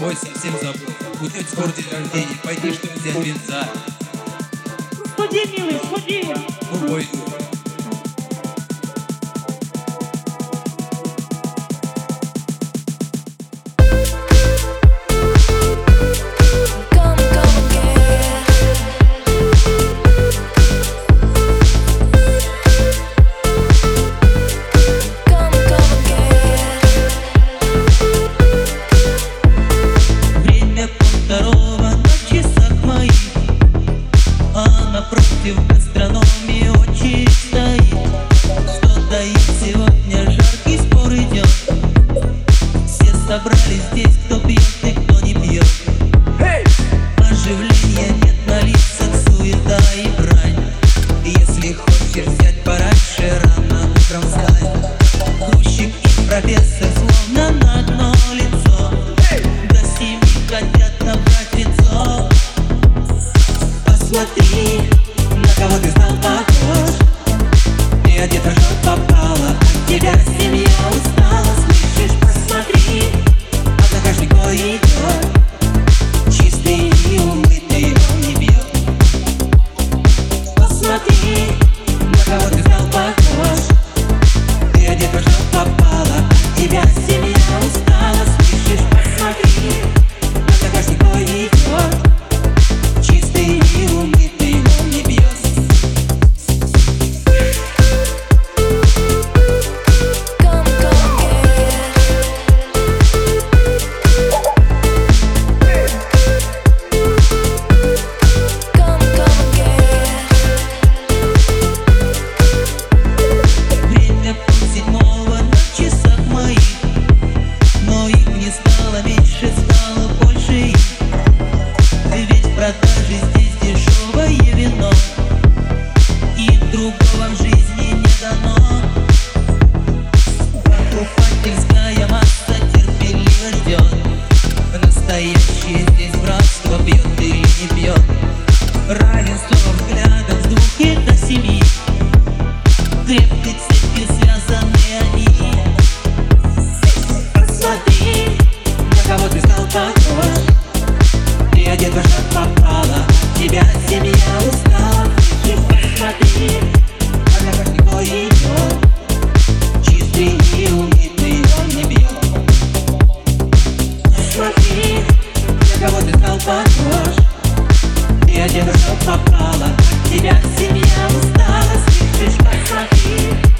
Ой, совсем забыл. Бутыль с городе рождения, пойди, что взять винца. Сходи, милый, сходи. Ну, ой, любил гастрономию чисто nie tak упакала, тебя к семья устала, лишь посмотри.